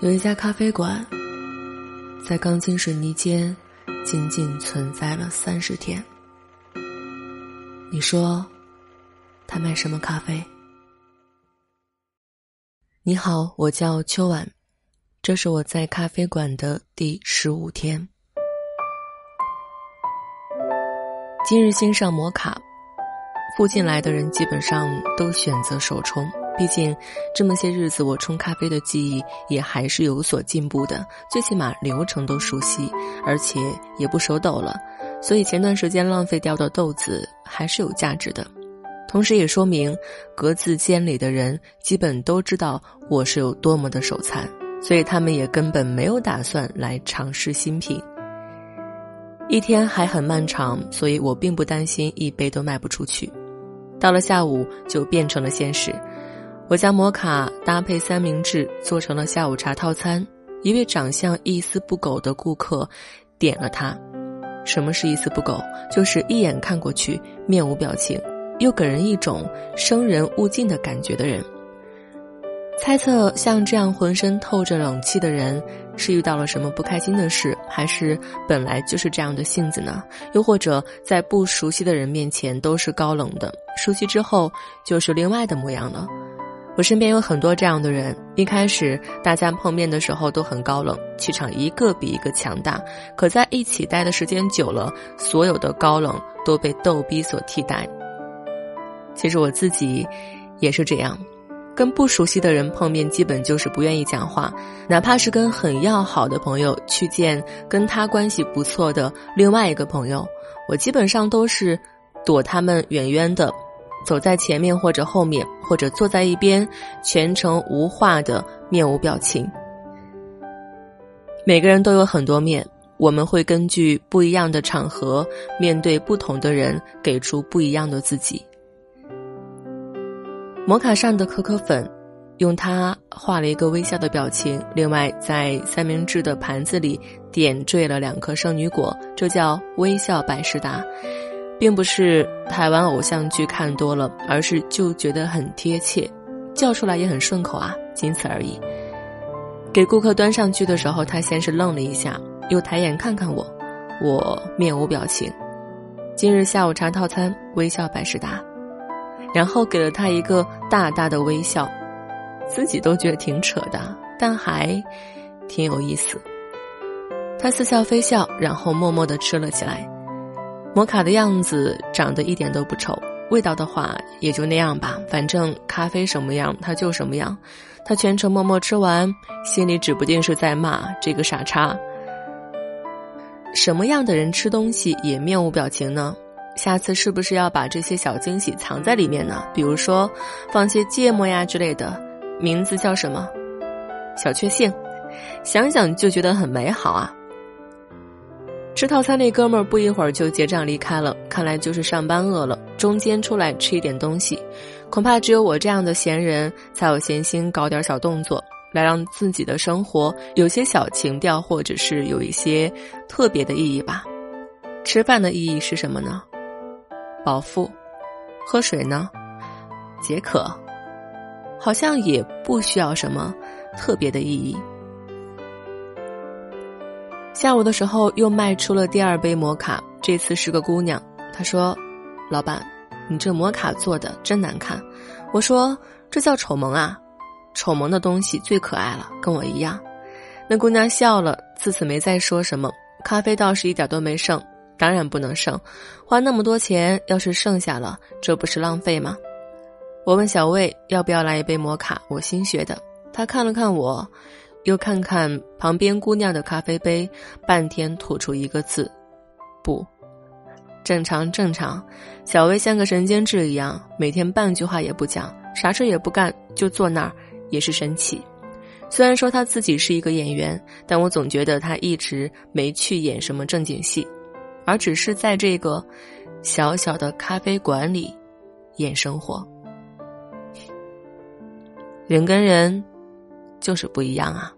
有一家咖啡馆，在钢筋水泥间仅仅存在了三十天。你说，他卖什么咖啡？你好，我叫秋晚，这是我在咖啡馆的第十五天。今日新上摩卡，附近来的人基本上都选择手冲。毕竟，这么些日子我冲咖啡的记忆也还是有所进步的，最起码流程都熟悉，而且也不手抖了。所以前段时间浪费掉的豆子还是有价值的，同时也说明格子间里的人基本都知道我是有多么的手残，所以他们也根本没有打算来尝试新品。一天还很漫长，所以我并不担心一杯都卖不出去。到了下午就变成了现实。我将摩卡搭配三明治做成了下午茶套餐。一位长相一丝不苟的顾客点了它。什么是一丝不苟？就是一眼看过去面无表情，又给人一种生人勿近的感觉的人。猜测像这样浑身透着冷气的人是遇到了什么不开心的事，还是本来就是这样的性子呢？又或者在不熟悉的人面前都是高冷的，熟悉之后就是另外的模样了？我身边有很多这样的人，一开始大家碰面的时候都很高冷，气场一个比一个强大。可在一起待的时间久了，所有的高冷都被逗逼所替代。其实我自己也是这样，跟不熟悉的人碰面，基本就是不愿意讲话，哪怕是跟很要好的朋友去见跟他关系不错的另外一个朋友，我基本上都是躲他们远远的。走在前面或者后面，或者坐在一边，全程无话的面无表情。每个人都有很多面，我们会根据不一样的场合，面对不同的人，给出不一样的自己。摩卡上的可可粉，用它画了一个微笑的表情。另外，在三明治的盘子里点缀了两颗圣女果，这叫微笑百事达。并不是台湾偶像剧看多了，而是就觉得很贴切，叫出来也很顺口啊，仅此而已。给顾客端上去的时候，他先是愣了一下，又抬眼看看我，我面无表情。今日下午茶套餐，微笑百事达，然后给了他一个大大的微笑，自己都觉得挺扯的，但还挺有意思。他似笑非笑，然后默默地吃了起来。摩卡的样子长得一点都不丑，味道的话也就那样吧。反正咖啡什么样，他就什么样。他全程默默吃完，心里指不定是在骂这个傻叉。什么样的人吃东西也面无表情呢？下次是不是要把这些小惊喜藏在里面呢？比如说放些芥末呀之类的，名字叫什么？小确幸，想想就觉得很美好啊。吃套餐那哥们儿不一会儿就结账离开了，看来就是上班饿了，中间出来吃一点东西。恐怕只有我这样的闲人才有闲心搞点小动作，来让自己的生活有些小情调，或者是有一些特别的意义吧。吃饭的意义是什么呢？饱腹。喝水呢？解渴。好像也不需要什么特别的意义。下午的时候又卖出了第二杯摩卡，这次是个姑娘。她说：“老板，你这摩卡做的真难看。”我说：“这叫丑萌啊，丑萌的东西最可爱了，跟我一样。”那姑娘笑了，自此没再说什么。咖啡倒是一点都没剩，当然不能剩，花那么多钱，要是剩下了，这不是浪费吗？我问小魏要不要来一杯摩卡，我新学的。他看了看我。又看看旁边姑娘的咖啡杯，半天吐出一个字：“不，正常正常。”小薇像个神经质一样，每天半句话也不讲，啥事也不干，就坐那儿，也是神奇。虽然说他自己是一个演员，但我总觉得他一直没去演什么正经戏，而只是在这个小小的咖啡馆里演生活。人跟人就是不一样啊。